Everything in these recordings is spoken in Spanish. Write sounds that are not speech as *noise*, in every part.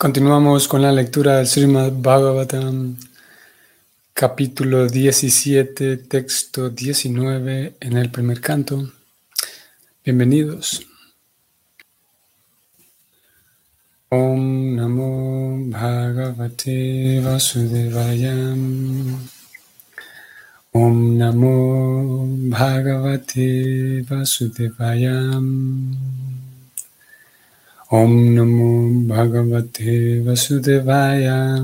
Continuamos con la lectura del Srimad Bhagavatam, capítulo 17, texto 19, en el primer canto. Bienvenidos. Om Namo Bhagavate Vasudevayam. Om Namo Bhagavate Vasudevayam. Om Namo Bhagavate Vasudevaya.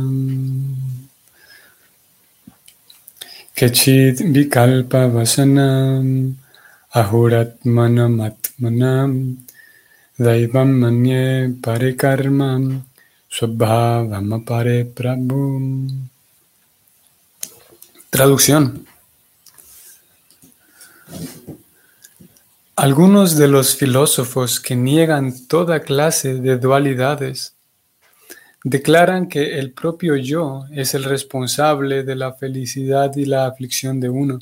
Kechit Vikalpa Vasanam Ahuratmanam Atmanam Daivam Manye Parikarmam Swabhavam Pare Prabhu. Traducción Algunos de los filósofos que niegan toda clase de dualidades declaran que el propio yo es el responsable de la felicidad y la aflicción de uno.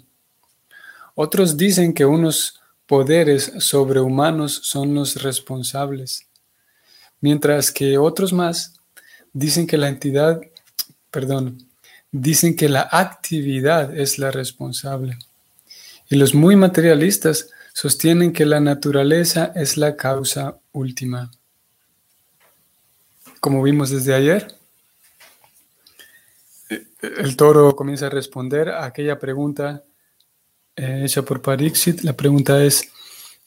Otros dicen que unos poderes sobrehumanos son los responsables, mientras que otros más dicen que la entidad, perdón, dicen que la actividad es la responsable. Y los muy materialistas sostienen que la naturaleza es la causa última. Como vimos desde ayer, el toro comienza a responder a aquella pregunta eh, hecha por Parixit. La pregunta es,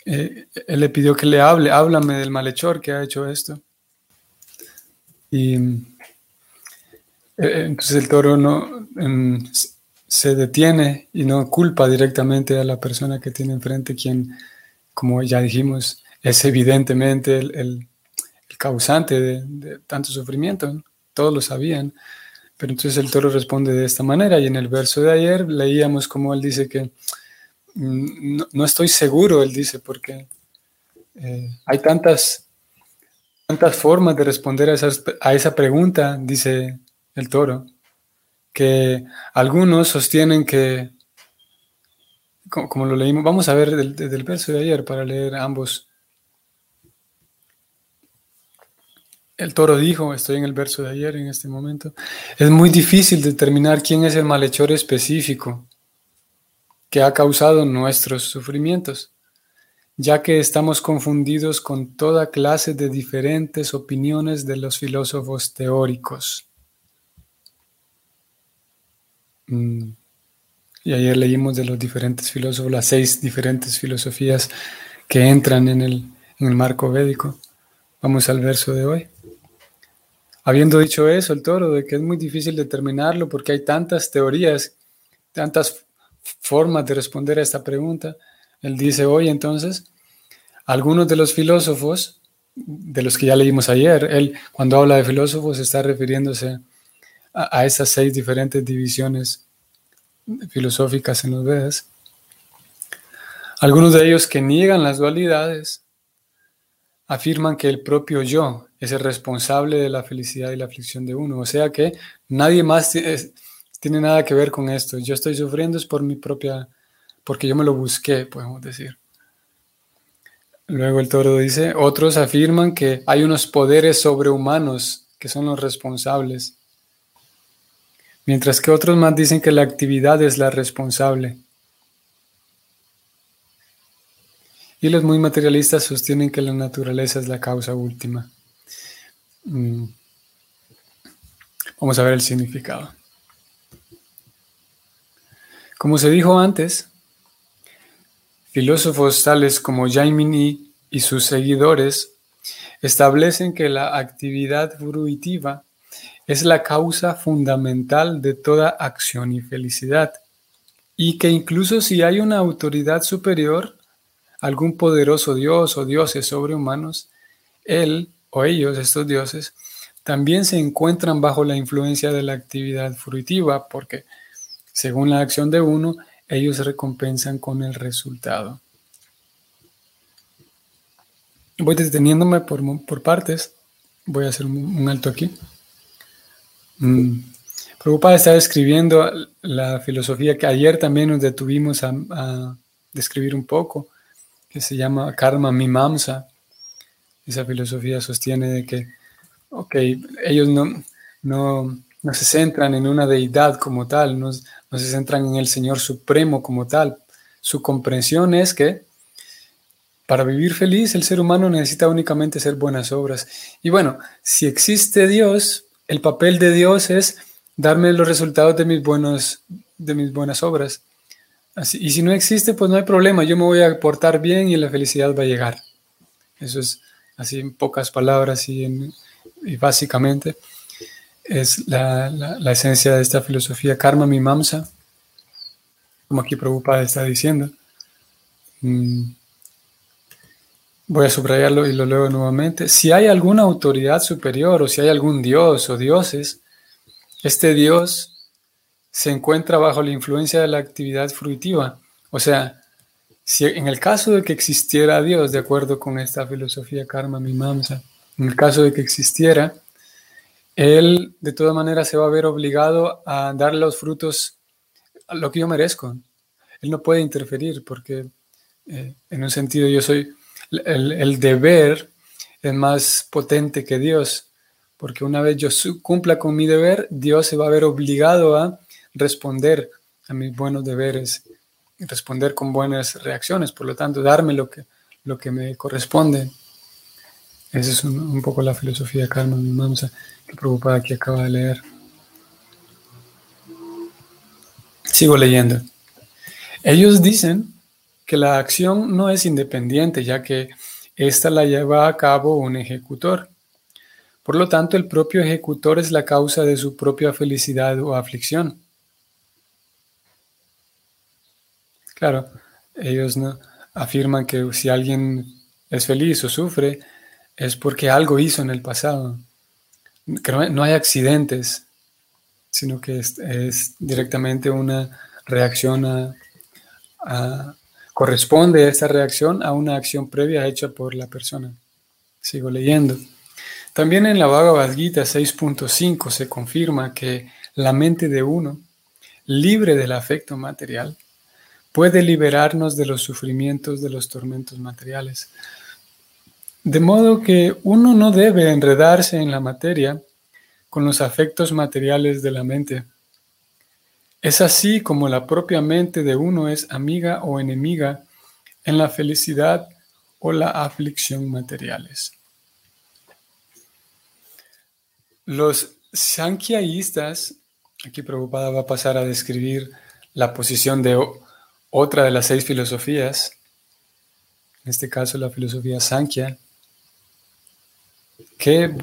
eh, él le pidió que le hable, háblame del malhechor que ha hecho esto. Y eh, entonces el toro no, se detiene y no culpa directamente a la persona que tiene enfrente, quien, como ya dijimos, es evidentemente el, causante de, tanto sufrimiento. Todos lo sabían. Pero entonces el toro responde de esta manera y en el verso de ayer leíamos como él dice que mm, no, estoy seguro, él dice, porque eh, hay tantas, tantas formas de responder a, a esa pregunta, dice el toro que algunos sostienen que, como, lo leímos, vamos a ver desde el verso de ayer para leer ambos. El toro dijo, estoy en el verso de ayer en este momento, es muy difícil determinar quién es el malhechor específico que ha causado nuestros sufrimientos, ya que estamos confundidos con toda clase de diferentes opiniones de los filósofos teóricos. Mm. Y ayer leímos de los diferentes filósofos, las seis diferentes filosofías que entran en el, marco védico. Vamos al verso de hoy. Habiendo dicho eso, el toro, de que es muy difícil determinarlo porque hay tantas teorías, tantas formas de responder a esta pregunta, él dice hoy entonces, algunos de los filósofos, de los que ya leímos ayer, él cuando habla de filósofos está refiriéndose a, esas seis diferentes divisiones filosóficas en los Vedas. Algunos de ellos que niegan las dualidades afirman que el propio yo es el responsable de la felicidad y la aflicción de uno. O sea que nadie más tiene nada que ver con esto. Yo estoy sufriendo es por mi propia, porque yo me lo busqué, podemos decir. Luego el toro dice, otros afirman que hay unos poderes sobrehumanos que son los responsables mientras que otros más dicen que la actividad es la responsable. Y los muy materialistas sostienen que la naturaleza es la causa última. Mm. Vamos a ver el significado. Como se dijo antes, filósofos tales como Jaimini y sus seguidores establecen que la actividad fruitiva es la causa fundamental de toda acción y felicidad, y que incluso si hay una autoridad superior, algún poderoso dios o dioses sobrehumanos, él o ellos, estos dioses, también se encuentran bajo la influencia de la actividad fruitiva, porque según la acción de uno, ellos recompensan con el resultado. Voy deteniéndome por, por partes, voy a hacer un alto aquí. Mm. Prabhupada está describiendo la filosofía que ayer también nos detuvimos a, describir un poco, que se llama Karma Mimamsa. Esa filosofía sostiene de que ok, ellos no, no, no se centran en una deidad como tal, no, no se centran en el Señor Supremo como tal. Su comprensión es que para vivir feliz el ser humano necesita únicamente hacer buenas obras. Y bueno, si existe Dios, el papel de Dios es darme los resultados de mis, buenos, de mis buenas obras. Y si no existe, pues no hay problema, yo me voy a portar bien y la felicidad va a llegar. Eso es así en pocas palabras y, en, y básicamente es la, la, esencia de esta filosofía karma mimamsa, como aquí Prabhupada está diciendo. Mm. Voy a subrayarlo y lo leo nuevamente. Si hay alguna autoridad superior o si hay algún dios o dioses, este dios se encuentra bajo la influencia de la actividad fruitiva. O sea, si en el caso de que existiera Dios, de acuerdo con esta filosofía karma mimamsa, en el caso de que existiera, él de todas maneras se va a ver obligado a dar los frutos a lo que yo merezco. Él no puede interferir porque eh, en un sentido yo soy, el, deber es más potente que Dios, porque una vez yo cumpla con mi deber, Dios se va a ver obligado a responder a mis buenos deberes, responder con buenas reacciones, por lo tanto, darme lo que, lo que me corresponde. Esa es un, poco la filosofía de Karma Mimamsa que preocupada que acaba de leer. Sigo leyendo. Ellos dicen que la acción no es independiente, ya que ésta la lleva a cabo un ejecutor. Por lo tanto, el propio ejecutor es la causa de su propia felicidad o aflicción. Claro, ellos no afirman que si alguien es feliz o sufre, es porque algo hizo en el pasado. No hay accidentes, sino que es, directamente una reacción a, corresponde esta reacción a una acción previa hecha por la persona. Sigo leyendo. También en la Bhagavad Gita 6.5 se confirma que la mente de uno, libre del afecto material, puede liberarnos de los sufrimientos de los tormentos materiales. De modo que uno no debe enredarse en la materia con los afectos materiales de la mente. Es así como la propia mente de uno es amiga o enemiga en la felicidad o la aflicción materiales. Los sankhyaístas, aquí preocupada va a pasar a describir la posición de otra de las seis filosofías, en este caso la filosofía Sankhya, que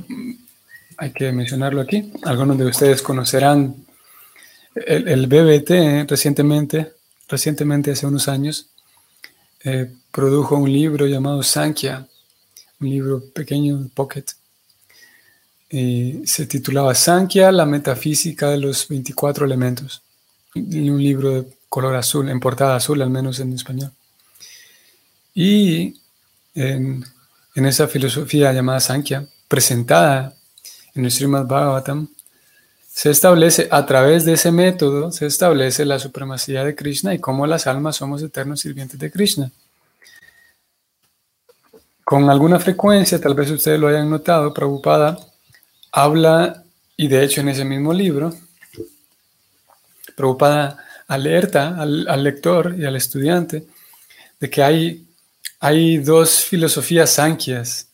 hay que mencionarlo aquí. Algunos de ustedes conocerán el, BBT recientemente, recientemente hace unos años, eh, produjo un libro llamado Sankhya, un libro pequeño, pocket. Y se titulaba Sankhya, la metafísica de los 24 elementos. Un libro de color azul, en portada azul, al menos en español. Y en, en esa filosofía llamada Sankhya, presentada en el Srimad Bhagavatam, se establece a través de ese método, se establece la supremacía de Krishna y cómo las almas somos eternos sirvientes de Krishna. Con alguna frecuencia, tal vez ustedes lo hayan notado, Prabhupada habla, y de hecho en ese mismo libro, Prabhupada alerta al, lector y al estudiante de que hay hay dos filosofías sanquias.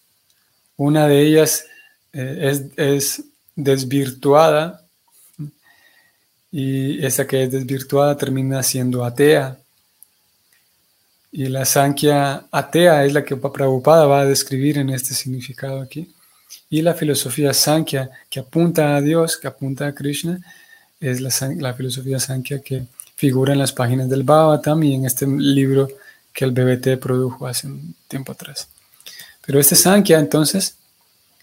Una de ellas eh, es, desvirtuada y esa que es desvirtuada termina siendo atea. Y la sanquia atea es la que Prabhupada va a describir en este significado aquí. Y la filosofía sankhya que apunta a Dios, que apunta a Krishna, es la, la filosofía sankhya que figura en las páginas del Bhavatam y en este libro que el BBT produjo hace un tiempo atrás. Pero este Sankhya, entonces,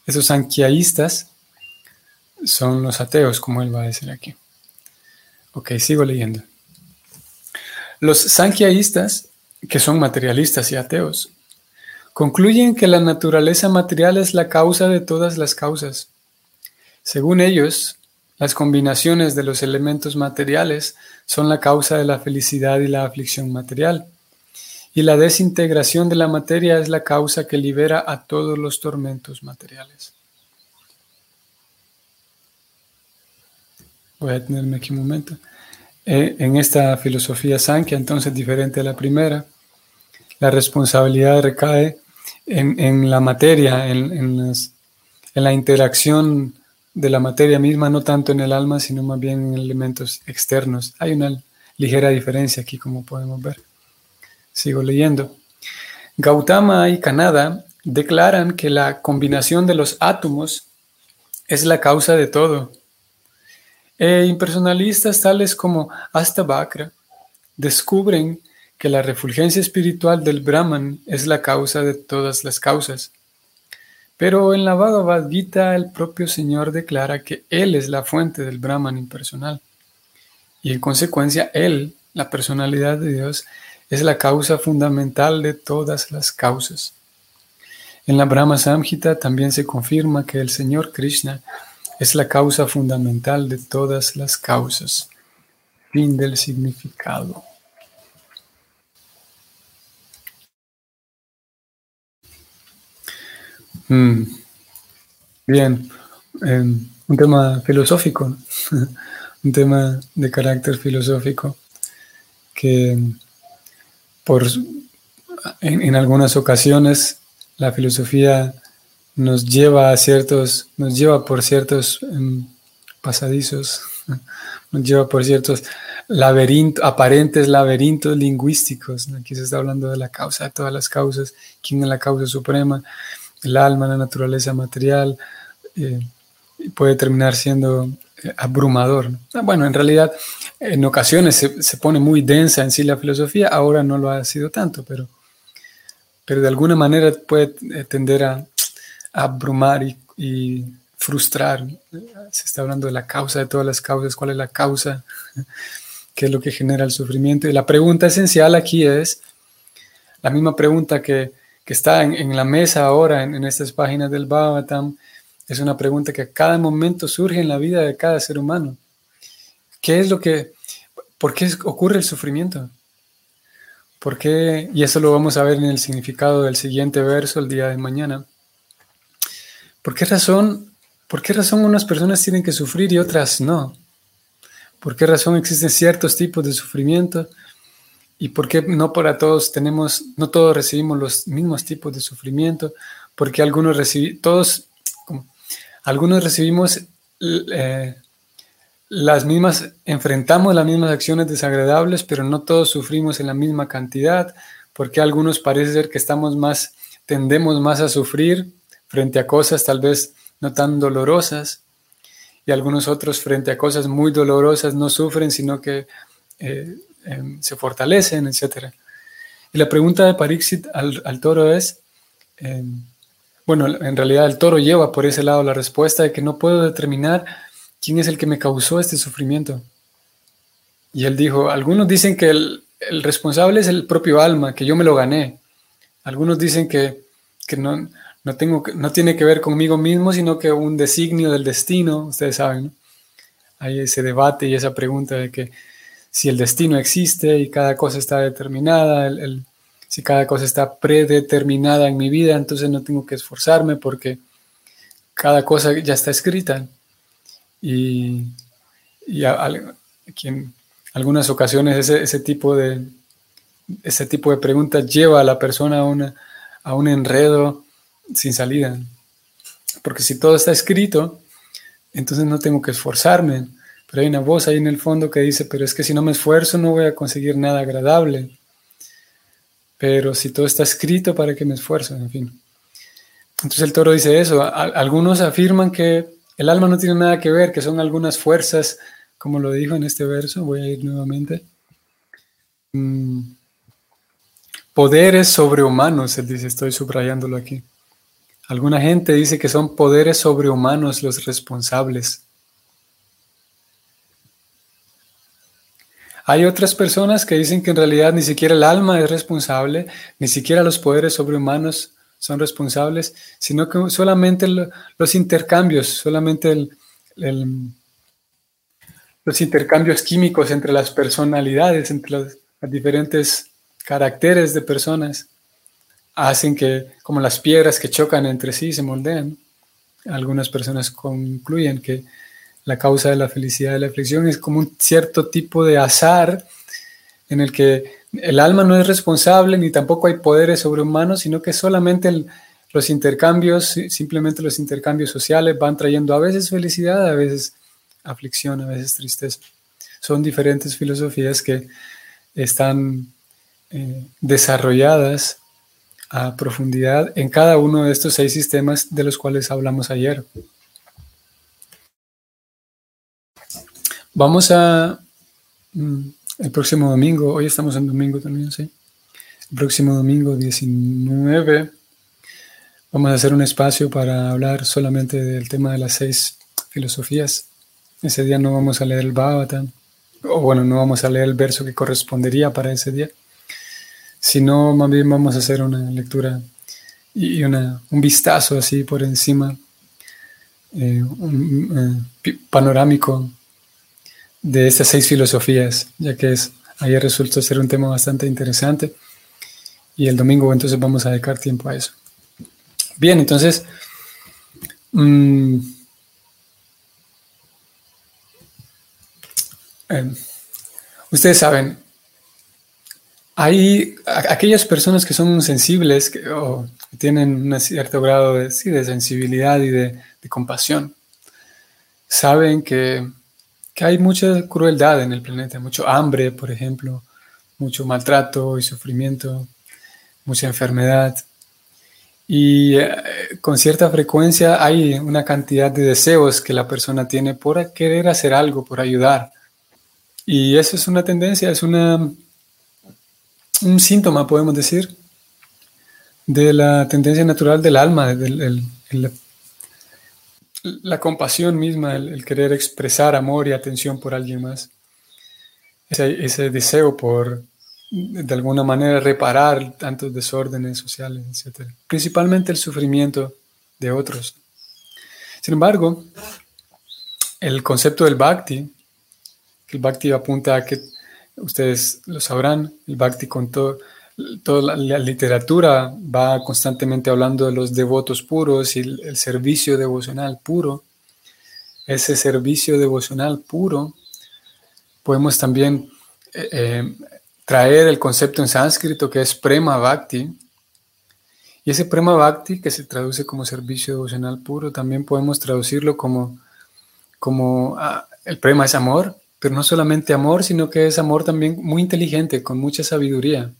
esos sankhyaístas son los ateos, como él va a decir aquí. Ok, sigo leyendo. Los sankhyaístas, que son materialistas y ateos, concluyen que la naturaleza material es la causa de todas las causas. Según ellos, las combinaciones de los elementos materiales son la causa de la felicidad y la aflicción material y la desintegración de la materia es la causa que libera a todos los tormentos materiales. Voy a detenerme aquí un momento. Eh, en esta filosofía Sankhya, entonces diferente a la primera, la responsabilidad recae en, la materia, en, en, la interacción de la materia misma, no tanto en el alma, sino más bien en elementos externos. Hay una ligera diferencia aquí, como podemos ver. Sigo leyendo. Gautama y Kanada declaran que la combinación de los átomos es la causa de todo. E impersonalistas tales como Astabakra descubren que la refulgencia espiritual del Brahman es la causa de todas las causas. Pero en la Bhagavad Gita el propio Señor declara que Él es la fuente del Brahman impersonal. Y en consecuencia Él, la personalidad de Dios, es la causa fundamental de todas las causas. En la Brahma Samhita también se confirma que el Señor Krishna es la causa fundamental de todas las causas. Fin del significado. Mm. Bien, em, un tema filosófico, *laughs* un tema de carácter filosófico que por, en, algunas ocasiones la filosofía nos lleva a ciertos, nos lleva por ciertos em, pasadizos, *laughs* nos lleva por ciertos laberintos, aparentes laberintos lingüísticos. Aquí se está hablando de la causa de todas las causas, quién es la causa suprema el alma, la naturaleza material, eh, puede terminar siendo eh, abrumador. Ah, bueno, en realidad en ocasiones se, pone muy densa en sí la filosofía, ahora no lo ha sido tanto, pero, pero de alguna manera puede eh, tender a, abrumar y, frustrar. Se está hablando de la causa de todas las causas, cuál es la causa, *laughs* qué es lo que genera el sufrimiento. Y la pregunta esencial aquí es la misma pregunta que que está en, la mesa ahora, en, estas páginas del Bhagavatam, es una pregunta que a cada momento surge en la vida de cada ser humano. ¿Qué es lo que, por qué ocurre el sufrimiento? ¿Por qué? Y eso lo vamos a ver en el significado del siguiente verso el día de mañana. ¿Por qué razón, por qué razón unas personas tienen que sufrir y otras no? ¿Por qué razón existen ciertos tipos de sufrimiento ¿Y por qué no para todos tenemos, no todos recibimos los mismos tipos de sufrimiento? Porque algunos recibimos, todos, algunos recibimos eh, las mismas, enfrentamos las mismas acciones desagradables, pero no todos sufrimos en la misma cantidad, porque algunos parece ser que estamos más, tendemos más a sufrir frente a cosas tal vez no tan dolorosas, y algunos otros frente a cosas muy dolorosas no sufren, sino que eh, Em, se fortalecen, etc. Y la pregunta de Parixit al, toro es, em, bueno, en realidad el toro lleva por ese lado la respuesta de que no puedo determinar quién es el que me causó este sufrimiento. Y él dijo, algunos dicen que el, responsable es el propio alma, que yo me lo gané. Algunos dicen que, no, no, tengo, no tiene que ver conmigo mismo, sino que un designio del destino, ustedes saben, Hay ese debate y esa pregunta de que si el destino existe y cada cosa está determinada, si cada cosa está predeterminada en mi vida, entonces no tengo que esforzarme porque cada cosa ya está escrita. Y, en algunas ocasiones ese, tipo de, ese tipo de preguntas lleva a la persona a, una, a un enredo sin salida. Porque si todo está escrito, entonces no tengo que esforzarme. Pero hay una voz ahí en el fondo que dice, pero es que si no me esfuerzo no voy a conseguir nada agradable. Pero si todo está escrito, ¿para que me esfuerzo? En fin. Entonces el toro dice eso. algunos afirman que el alma no tiene nada que ver, que son algunas fuerzas, como lo dijo en este verso, voy a ir nuevamente. Mm, poderes sobrehumanos, él dice, estoy subrayándolo aquí. Alguna gente dice que son poderes sobrehumanos los responsables. Hay otras personas que dicen que en realidad ni siquiera el alma es responsable, ni siquiera los poderes sobrehumanos son responsables, sino que solamente los intercambios, solamente los intercambios químicos entre las personalidades, entre los, diferentes caracteres de personas, hacen que, como las piedras que chocan entre sí, se moldean. Algunas personas concluyen que la causa de la felicidad y la aflicción, es como un cierto tipo de azar en el que el alma no es responsable ni tampoco hay poderes sobrehumanos, sino que solamente los intercambios, simplemente los intercambios sociales van trayendo a veces felicidad, a veces aflicción, a veces tristeza. Son diferentes filosofías que están eh, desarrolladas a profundidad en cada uno de estos seis sistemas de los cuales hablamos ayer. Vamos a mm, el próximo domingo, hoy estamos en domingo también, sí. El próximo domingo 19 vamos a hacer un espacio para hablar solamente del tema de las seis filosofías. Ese día no vamos a leer el Bhagavatam, o bueno, no vamos a leer el verso que correspondería para ese día, sino más bien vamos a hacer una lectura y una, un vistazo así por encima, eh, un, eh, panorámico de estas seis filosofías, ya que es, ayer resultó ser un tema bastante interesante y el domingo entonces vamos a dedicar tiempo a eso. Bien, entonces, mmm, eh, ustedes saben, hay aquellas personas que son sensibles que, o tienen un cierto grado de, sensibilidad y de, de compasión, saben que que hay mucha crueldad en el planeta, mucho hambre, por ejemplo, mucho maltrato y sufrimiento, mucha enfermedad. Y eh, con cierta frecuencia hay una cantidad de deseos que la persona tiene por querer hacer algo, por ayudar. Y eso es una tendencia, es una, un síntoma, podemos decir, de la tendencia natural del alma, del la compasión misma, el, querer expresar amor y atención por alguien más, ese, deseo por, de alguna manera, reparar tantos desórdenes sociales, etc. Principalmente el sufrimiento de otros. Sin embargo, el concepto del bhakti, el bhakti apunta a que ustedes lo sabrán, el bhakti con todo toda la, literatura va constantemente hablando de los devotos puros y el, servicio devocional puro. Ese servicio devocional puro, podemos también eh, eh, traer el concepto en sánscrito que es prema bhakti. Y ese prema bhakti, que se traduce como servicio devocional puro, también podemos traducirlo como, como ah, el prema es amor, pero no solamente amor, sino que es amor también muy inteligente, con mucha sabiduría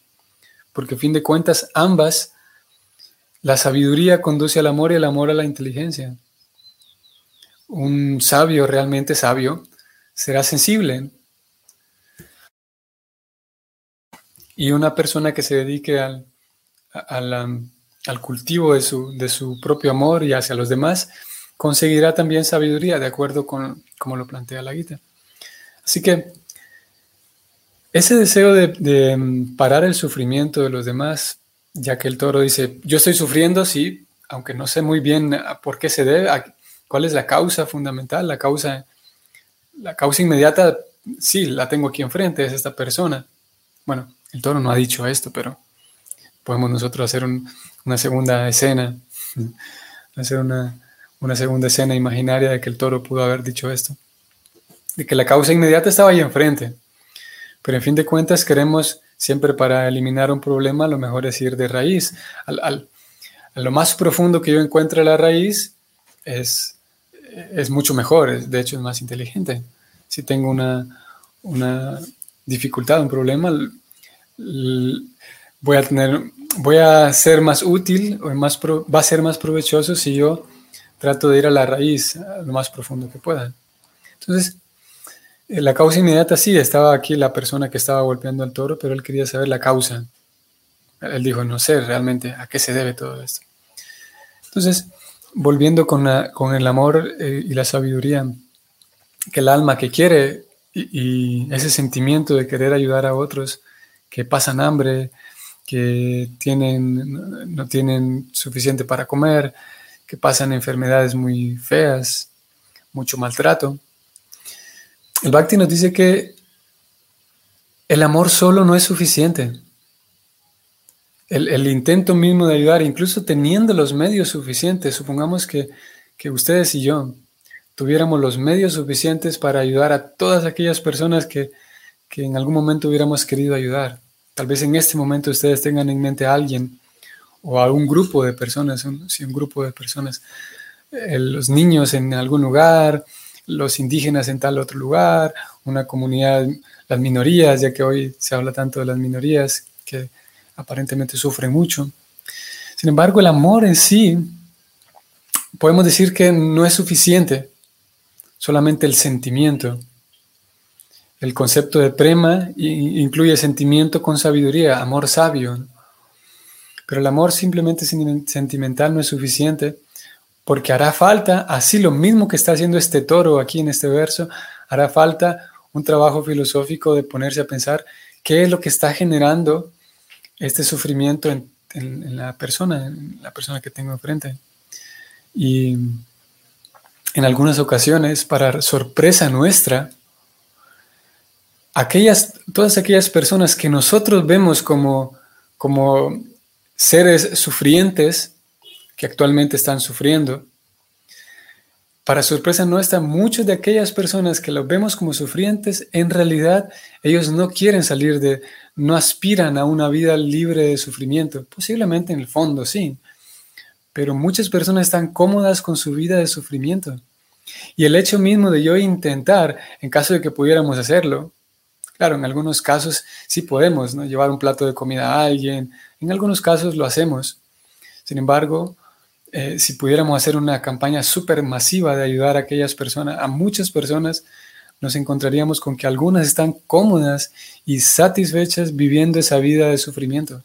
porque a fin de cuentas ambas, la sabiduría conduce al amor y el amor a la inteligencia. Un sabio, realmente sabio, será sensible. Y una persona que se dedique al, al, cultivo de su, de su propio amor y hacia los demás, conseguirá también sabiduría, de acuerdo con como lo plantea la guita. Así que ese deseo de, mm, parar el sufrimiento de los demás, ya que el toro dice, yo estoy sufriendo, sí, aunque no sé muy bien por qué se debe, cuál es la causa fundamental, la causa, la causa inmediata, sí, la tengo aquí enfrente, es esta persona. Bueno, el toro no ha dicho esto, pero podemos nosotros hacer una segunda escena, *laughs* hacer una, una segunda escena imaginaria de que el toro pudo haber dicho esto, de que la causa inmediata estaba ahí enfrente pero en fin de cuentas queremos siempre para eliminar un problema, lo mejor es ir de raíz. Al, a lo más profundo que yo encuentre la raíz es, es mucho mejor, de hecho es más inteligente. Si tengo una, una dificultad, un problema, voy a tener, voy a ser más útil o más va a ser más provechoso si yo trato de ir a la raíz, a lo más profundo que pueda. Entonces, la causa inmediata sí, estaba aquí la persona que estaba golpeando al toro, pero él quería saber la causa. Él dijo, no sé realmente a qué se debe todo esto. Entonces, volviendo con, con el amor eh, y la sabiduría, que el alma que quiere y, ese sentimiento de querer ayudar a otros que pasan hambre, que tienen, no tienen suficiente para comer, que pasan enfermedades muy feas, mucho maltrato, el Bhakti nos dice que el amor solo no es suficiente. El, intento mismo de ayudar, incluso teniendo los medios suficientes, supongamos que, ustedes y yo tuviéramos los medios suficientes para ayudar a todas aquellas personas que, que en algún momento hubiéramos querido ayudar. Tal vez en este momento ustedes tengan en mente a alguien o a un grupo de personas, un, un grupo de personas, eh, los niños en algún lugar, los indígenas en tal otro lugar, una comunidad, las minorías, ya que hoy se habla tanto de las minorías que aparentemente sufren mucho. Sin embargo, el amor en sí, podemos decir que no es suficiente, solamente el sentimiento. El concepto de prema incluye sentimiento con sabiduría, amor sabio. Pero el amor simplemente sentimental no es suficiente porque hará falta, así lo mismo que está haciendo este toro aquí en este verso, hará falta un trabajo filosófico de ponerse a pensar qué es lo que está generando este sufrimiento en, la persona, en la persona que tengo enfrente. Y en algunas ocasiones, para sorpresa nuestra, aquellas, todas aquellas personas que nosotros vemos como, como seres sufrientes, que actualmente están sufriendo. Para sorpresa nuestra, muchas de aquellas personas que los vemos como sufrientes, en realidad ellos no quieren salir de, no aspiran a una vida libre de sufrimiento. Posiblemente en el fondo sí, pero muchas personas están cómodas con su vida de sufrimiento. Y el hecho mismo de yo intentar, en caso de que pudiéramos hacerlo, claro, en algunos casos sí podemos, ¿no? Llevar un plato de comida a alguien, en algunos casos lo hacemos. Sin embargo, eh, si pudiéramos hacer una campaña súper masiva de ayudar a aquellas personas, a muchas personas, nos encontraríamos con que algunas están cómodas y satisfechas viviendo esa vida de sufrimiento,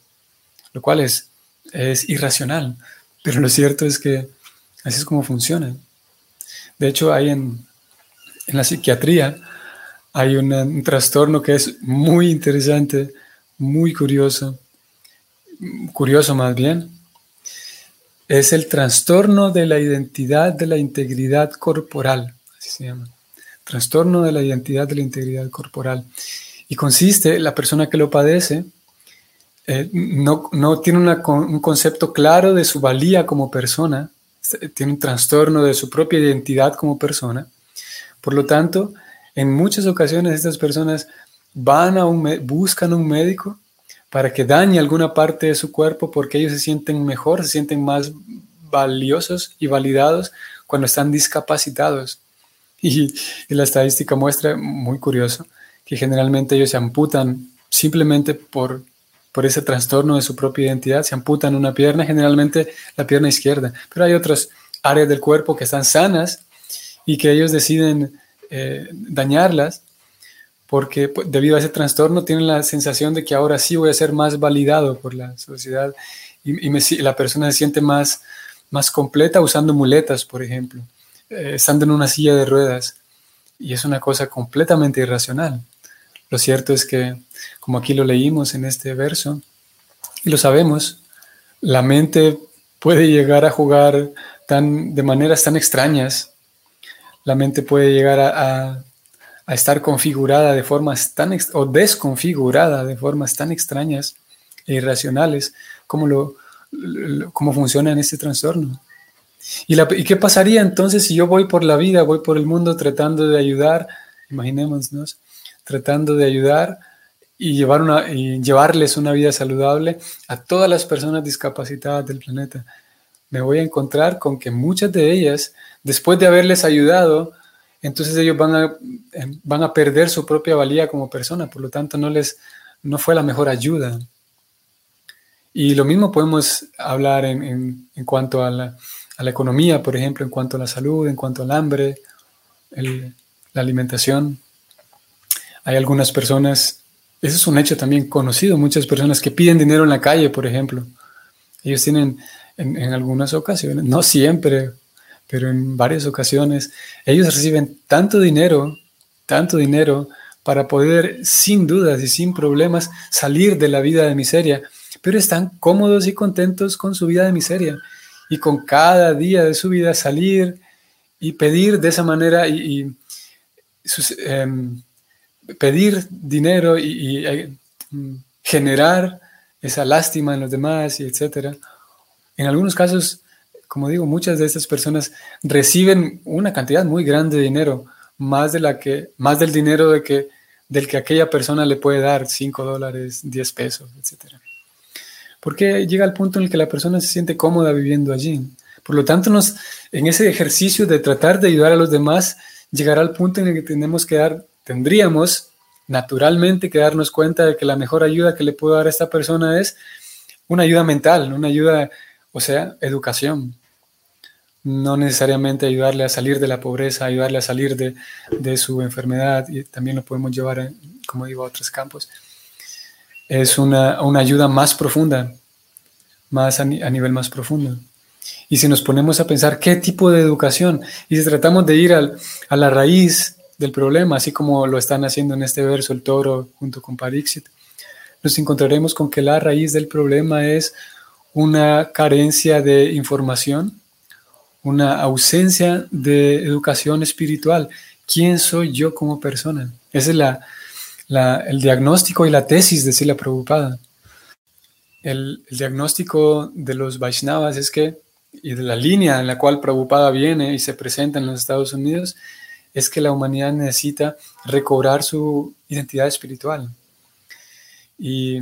lo cual es, es irracional, pero lo cierto es que así es como funciona. De hecho, hay en, en la psiquiatría, hay un trastorno que es muy interesante, muy curioso, curioso más bien, es el trastorno de la identidad de la integridad corporal, así se llama. Trastorno de la identidad de la integridad corporal. Y consiste, la persona que lo padece eh, no, tiene un concepto claro de su valía como persona, tiene un trastorno de su propia identidad como persona. Por lo tanto, en muchas ocasiones estas personas van a un, buscan un médico para que dañe alguna parte de su cuerpo porque ellos se sienten mejor, se sienten más valiosos y validados cuando están discapacitados. Y, la estadística muestra, muy curioso, que generalmente ellos se amputan simplemente por, por ese trastorno de su propia identidad, se amputan una pierna, generalmente la pierna izquierda, pero hay otras áreas del cuerpo que están sanas y que ellos deciden eh, dañarlas porque pues, debido a ese trastorno tienen la sensación de que ahora sí voy a ser más validado por la sociedad y, la persona se siente más, más completa usando muletas, por ejemplo, eh, estando en una silla de ruedas. Y es una cosa completamente irracional. Lo cierto es que, como aquí lo leímos en este verso, y lo sabemos, la mente puede llegar a jugar tan, de maneras tan extrañas. La mente puede llegar a a estar configurada de formas tan o desconfigurada de formas tan extrañas e irracionales como lo, como funciona en este trastorno. ¿Y, la, ¿Y qué pasaría entonces si yo voy por la vida, voy por el mundo tratando de ayudar, imaginémonos, tratando de ayudar y, llevar una, y llevarles una vida saludable a todas las personas discapacitadas del planeta? Me voy a encontrar con que muchas de ellas, después de haberles ayudado, entonces ellos van a, em, van a perder su propia valía como persona, por lo tanto no les no fue la mejor ayuda. Y lo mismo podemos hablar en, cuanto a la, economía, por ejemplo, en cuanto a la salud, en cuanto al hambre, la alimentación. Hay algunas personas, eso es un hecho también conocido, muchas personas que piden dinero en la calle, por ejemplo. Ellos tienen en algunas ocasiones, no siempre, pero en varias ocasiones ellos reciben tanto dinero, tanto dinero para poder sin dudas y sin problemas salir de la vida de miseria, pero están cómodos y contentos con su vida de miseria y con cada día de su vida salir y pedir de esa manera y, em, pedir dinero y, eh, generar esa lástima en los demás y etcétera. En algunos casos como digo, muchas de estas personas reciben una cantidad muy grande de dinero, más, de la que, más del dinero de que, del que aquella persona le puede dar, 5 dólares, 10 pesos, etc. Porque llega al punto en el que la persona se siente cómoda viviendo allí. Por lo tanto, en ese ejercicio de tratar de ayudar a los demás, llegará al punto en el que tenemos que dar, tendríamos naturalmente que darnos cuenta de que la mejor ayuda que le puedo dar a esta persona es una ayuda mental, una ayuda, o sea, educación. No necesariamente ayudarle a salir de la pobreza, ayudarle a salir de, su enfermedad, y también lo podemos llevar, como digo, a otros campos. Es una, una ayuda más profunda, más a, nivel más profundo. Y si nos ponemos a pensar qué tipo de educación, y si tratamos de ir a la raíz del problema, así como lo están haciendo en este verso el toro junto con Parixit, nos encontraremos con que la raíz del problema es una carencia de información, una ausencia de educación espiritual. ¿Quién soy yo como persona? Ese es el diagnóstico y la tesis de Sila Prabhupada. El, el, diagnóstico de los Vaishnavas es que, y de la línea en la cual Prabhupada viene y se presenta en los Estados Unidos, es que la humanidad necesita recobrar su identidad espiritual. Y,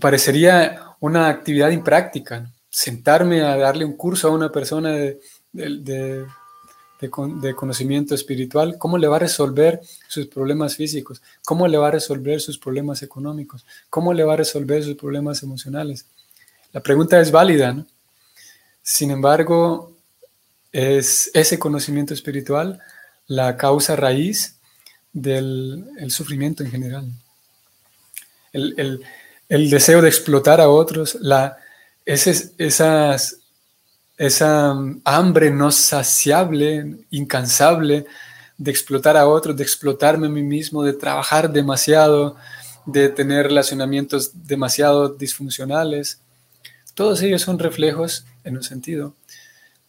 parecería una actividad impráctica, sentarme a darle un curso a una persona de, de, de, conocimiento espiritual, ¿cómo le va a resolver sus problemas físicos? ¿Cómo le va a resolver sus problemas económicos? ¿Cómo le va a resolver sus problemas emocionales? La pregunta es válida. Sin embargo, es ese conocimiento espiritual la causa raíz del sufrimiento en general. El, deseo de explotar a otros, la, ese, esas, esa hambre no saciable, incansable de explotar a otros, de explotarme a mí mismo, de trabajar demasiado, de tener relacionamientos demasiado disfuncionales. Todos ellos son reflejos, en un sentido,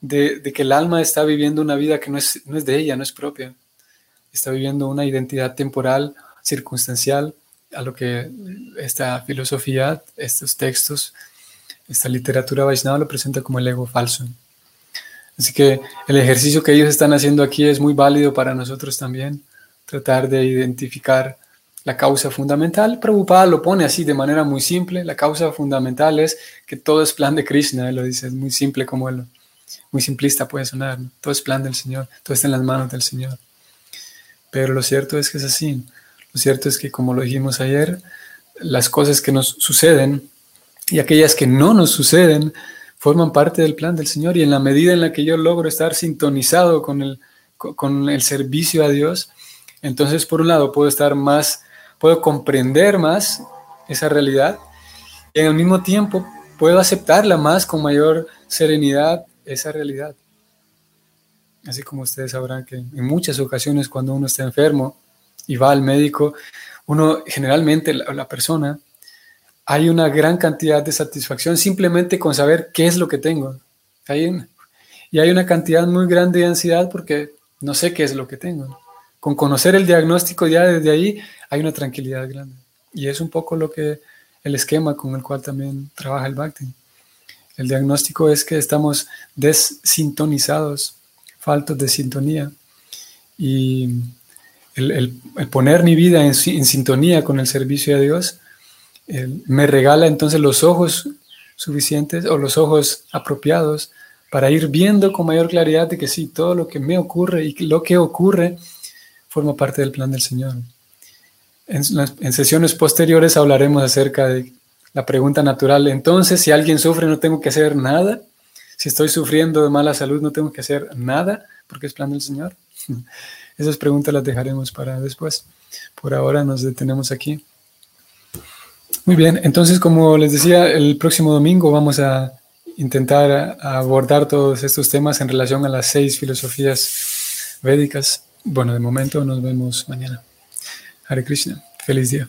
de, que el alma está viviendo una vida que no es, no es de ella, no es propia. Está viviendo una identidad temporal, circunstancial, a lo que esta filosofía, estos textos, esta literatura Vaishnava lo presenta como el ego falso. Así que el ejercicio que ellos están haciendo aquí es muy válido para nosotros también, tratar de identificar la causa fundamental. Prabhupada lo pone así de manera muy simple. La causa fundamental es que todo es plan de Krishna, él lo dice, es muy simple como él muy simplista puede sonar, todo es plan del Señor, todo está en las manos del Señor. Pero lo cierto es que es así. Lo cierto es que, como lo dijimos ayer, las cosas que nos suceden y aquellas que no nos suceden forman parte del plan del Señor y en la medida en la que yo logro estar sintonizado con el, con el servicio a Dios, entonces por un lado puedo estar más, puedo comprender más esa realidad y al mismo tiempo puedo aceptarla más con mayor serenidad esa realidad. Así como ustedes sabrán que en muchas ocasiones cuando uno está enfermo y va al médico, uno generalmente, la, persona, hay una gran cantidad de satisfacción simplemente con saber qué es lo que tengo. y hay una cantidad muy grande de ansiedad porque no sé qué es lo que tengo. Con conocer el diagnóstico ya desde ahí hay una tranquilidad grande. Y es un poco lo que el esquema con el cual también trabaja el Bhakti. El diagnóstico es que estamos desintonizados, faltos de sintonía. Y el, poner mi vida en, sintonía con el servicio de Dios me regala entonces los ojos suficientes o los ojos apropiados para ir viendo con mayor claridad de que sí, todo lo que me ocurre y lo que ocurre forma parte del plan del Señor. en sesiones posteriores hablaremos acerca de la pregunta natural. Entonces, si alguien sufre, no tengo que hacer nada. Si estoy sufriendo de mala salud, no tengo que hacer nada porque es plan del Señor. *laughs* Esas preguntas las dejaremos para después. Por ahora nos detenemos aquí. Muy bien, entonces como les decía, el próximo domingo vamos a intentar abordar todos estos temas en relación a las seis filosofías védicas. Bueno, de momento nos vemos mañana. Hare Krishna, feliz día.